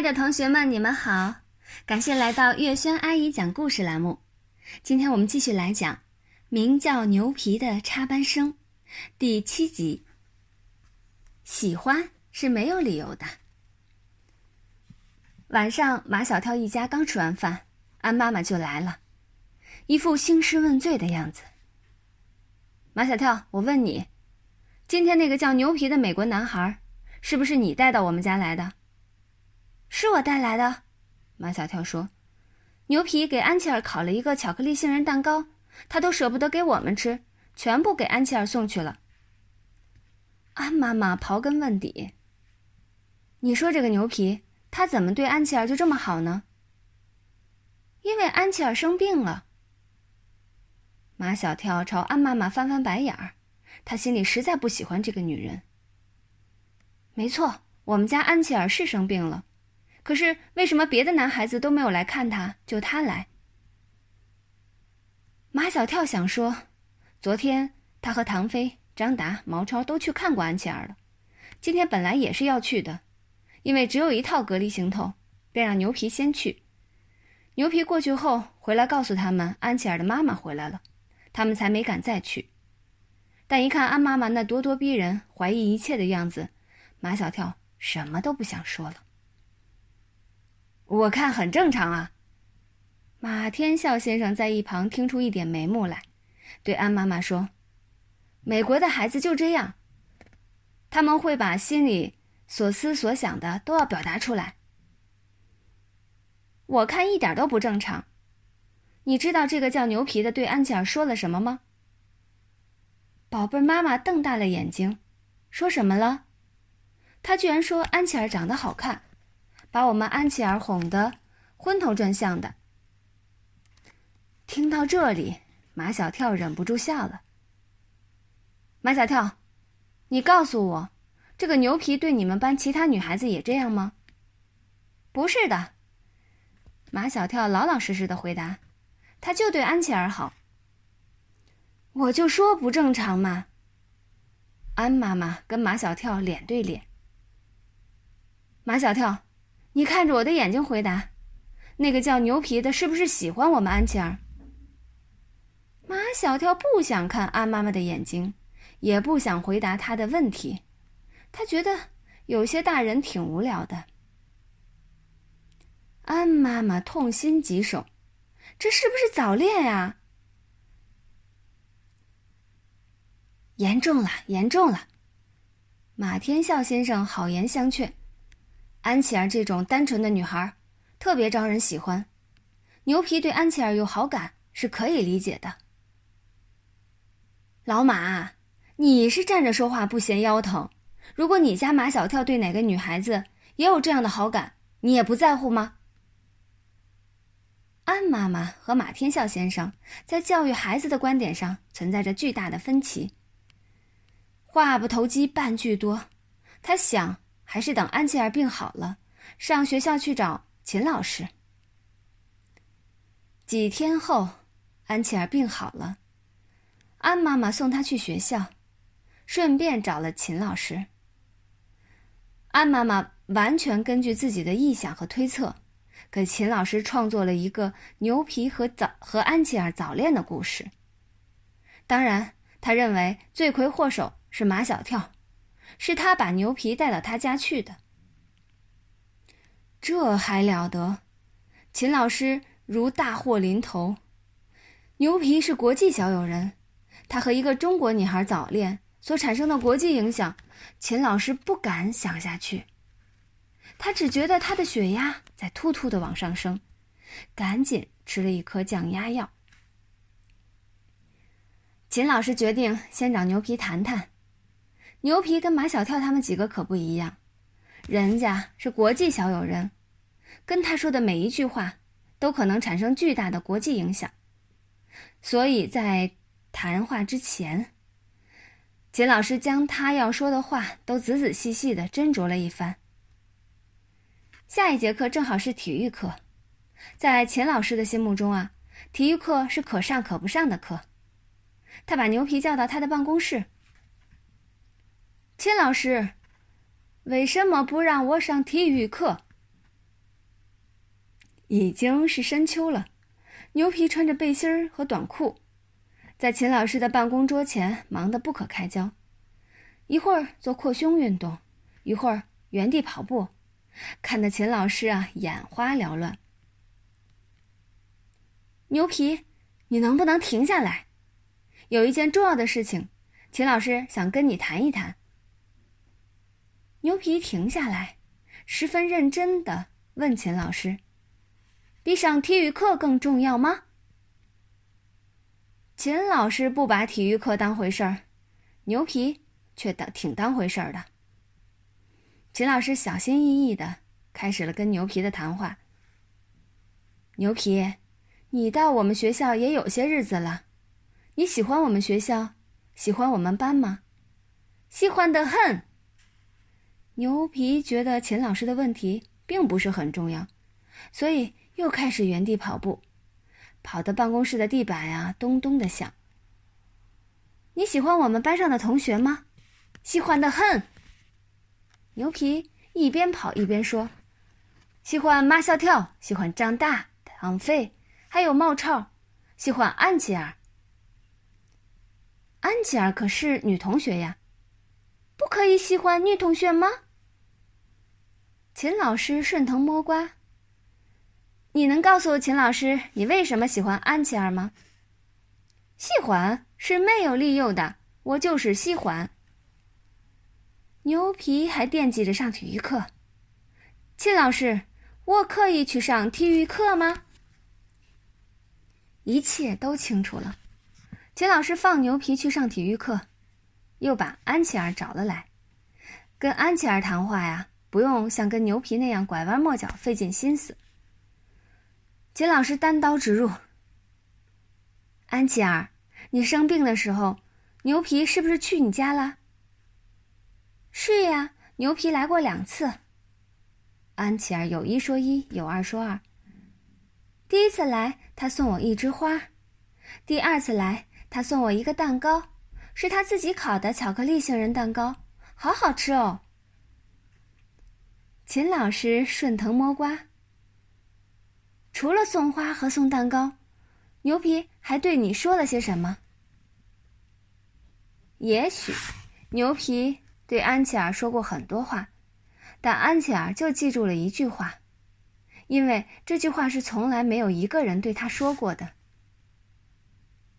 亲爱的同学们，你们好！感谢来到月轩阿姨讲故事栏目。今天我们继续来讲《名叫牛皮的插班生》第七集。喜欢是没有理由的。晚上，马小跳一家刚吃完饭，安妈妈就来了，一副兴师问罪的样子。马小跳，我问你，今天那个叫牛皮的美国男孩，是不是你带到我们家来的？是我带来的，马小跳说：“牛皮给安琪儿烤了一个巧克力杏仁蛋糕，他都舍不得给我们吃，全部给安琪儿送去了。”安妈妈刨根问底：“你说这个牛皮，他怎么对安琪儿就这么好呢？”因为安琪儿生病了。马小跳朝安妈妈翻翻白眼儿，他心里实在不喜欢这个女人。没错，我们家安琪儿是生病了。可是为什么别的男孩子都没有来看他，就他来？马小跳想说，昨天他和唐飞、张达、毛超都去看过安琪儿了，今天本来也是要去的，因为只有一套隔离行头，便让牛皮先去。牛皮过去后回来告诉他们，安琪儿的妈妈回来了，他们才没敢再去。但一看安妈妈那咄咄逼人、怀疑一切的样子，马小跳什么都不想说了。我看很正常啊。马天笑先生在一旁听出一点眉目来，对安妈妈说：“美国的孩子就这样，他们会把心里所思所想的都要表达出来。我看一点都不正常。你知道这个叫牛皮的对安琪儿说了什么吗？”宝贝儿妈妈瞪大了眼睛，说什么了？他居然说安琪儿长得好看。把我们安琪儿哄得昏头转向的。听到这里，马小跳忍不住笑了。马小跳，你告诉我，这个牛皮对你们班其他女孩子也这样吗？不是的。马小跳老老实实的回答：“他就对安琪儿好。”我就说不正常嘛。安妈妈跟马小跳脸对脸。马小跳。你看着我的眼睛回答：“那个叫牛皮的，是不是喜欢我们安琪儿？”马小跳不想看安妈妈的眼睛，也不想回答她的问题，他觉得有些大人挺无聊的。安妈妈痛心疾首：“这是不是早恋呀？”严重了，严重了！马天笑先生好言相劝。安琪儿这种单纯的女孩，特别招人喜欢。牛皮对安琪儿有好感是可以理解的。老马，你是站着说话不嫌腰疼。如果你家马小跳对哪个女孩子也有这样的好感，你也不在乎吗？安妈妈和马天笑先生在教育孩子的观点上存在着巨大的分歧。话不投机半句多，他想。还是等安琪儿病好了，上学校去找秦老师。几天后，安琪儿病好了，安妈妈送她去学校，顺便找了秦老师。安妈妈完全根据自己的臆想和推测，给秦老师创作了一个牛皮和早和安琪儿早恋的故事。当然，他认为罪魁祸首是马小跳。是他把牛皮带到他家去的，这还了得！秦老师如大祸临头。牛皮是国际小友人，他和一个中国女孩早恋所产生的国际影响，秦老师不敢想下去。他只觉得他的血压在突突的往上升，赶紧吃了一颗降压药。秦老师决定先找牛皮谈谈。牛皮跟马小跳他们几个可不一样，人家是国际小友人，跟他说的每一句话都可能产生巨大的国际影响，所以在谈话之前，秦老师将他要说的话都仔仔细细的斟酌了一番。下一节课正好是体育课，在秦老师的心目中啊，体育课是可上可不上的课，他把牛皮叫到他的办公室。秦老师，为什么不让我上体育课？已经是深秋了，牛皮穿着背心儿和短裤，在秦老师的办公桌前忙得不可开交，一会儿做扩胸运动，一会儿原地跑步，看得秦老师啊眼花缭乱。牛皮，你能不能停下来？有一件重要的事情，秦老师想跟你谈一谈。牛皮停下来，十分认真的问秦老师。比上体育课更重要吗？秦老师不把体育课当回事儿，牛皮却当挺当回事儿的。秦老师小心翼翼的开始了跟牛皮的谈话。牛皮，你到我们学校也有些日子了，你喜欢我们学校，喜欢我们班吗？喜欢的很。牛皮觉得秦老师的问题并不是很重要，所以。又开始原地跑步，跑的办公室的地板呀咚咚的响。你喜欢我们班上的同学吗？喜欢的很。牛皮一边跑一边说：“喜欢马小跳，喜欢张大、唐飞，还有冒超，喜欢安琪儿。安琪儿可是女同学呀，不可以喜欢女同学吗？”秦老师顺藤摸瓜。你能告诉秦老师你为什么喜欢安琪儿吗？喜欢是没有利诱的，我就是喜欢。牛皮还惦记着上体育课，秦老师，我可以去上体育课吗？一切都清楚了。秦老师放牛皮去上体育课，又把安琪儿找了来，跟安琪儿谈话呀，不用像跟牛皮那样拐弯抹角、费尽心思。秦老师单刀直入：“安琪儿，你生病的时候，牛皮是不是去你家了？”“是呀，牛皮来过两次。”安琪儿有一说一，有二说二。第一次来，他送我一枝花；第二次来，他送我一个蛋糕，是他自己烤的巧克力杏仁蛋糕，好好吃哦。秦老师顺藤摸瓜。除了送花和送蛋糕，牛皮还对你说了些什么？也许，牛皮对安琪儿说过很多话，但安琪儿就记住了一句话，因为这句话是从来没有一个人对他说过的。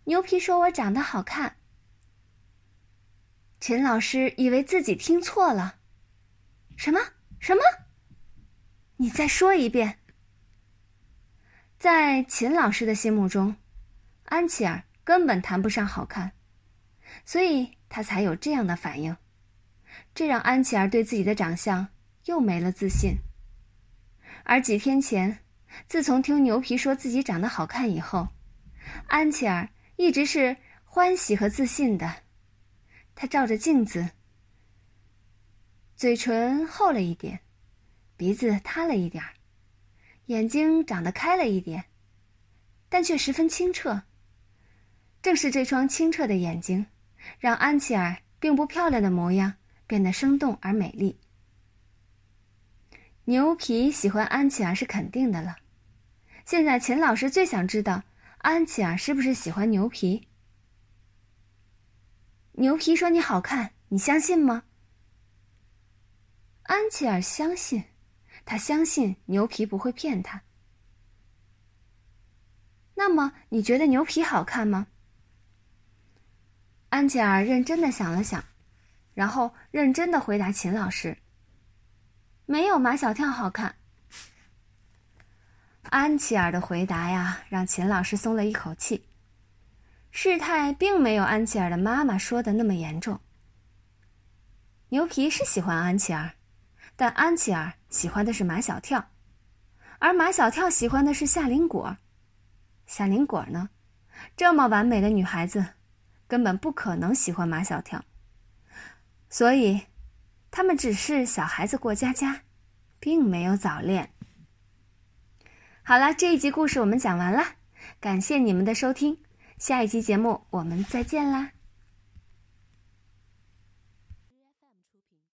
牛皮说我长得好看。秦老师以为自己听错了，什么什么？你再说一遍。在秦老师的心目中，安琪儿根本谈不上好看，所以他才有这样的反应。这让安琪儿对自己的长相又没了自信。而几天前，自从听牛皮说自己长得好看以后，安琪儿一直是欢喜和自信的。她照着镜子，嘴唇厚了一点，鼻子塌了一点儿。眼睛长得开了一点，但却十分清澈。正是这双清澈的眼睛，让安琪儿并不漂亮的模样变得生动而美丽。牛皮喜欢安琪儿是肯定的了。现在秦老师最想知道安琪儿是不是喜欢牛皮。牛皮说：“你好看，你相信吗？”安琪儿相信。他相信牛皮不会骗他。那么，你觉得牛皮好看吗？安琪儿认真的想了想，然后认真的回答秦老师：“没有马小跳好看。”安琪儿的回答呀，让秦老师松了一口气。事态并没有安琪儿的妈妈说的那么严重。牛皮是喜欢安琪儿。但安琪儿喜欢的是马小跳，而马小跳喜欢的是夏林果。夏林果呢，这么完美的女孩子，根本不可能喜欢马小跳。所以，他们只是小孩子过家家，并没有早恋。好了，这一集故事我们讲完了，感谢你们的收听，下一集节目我们再见啦。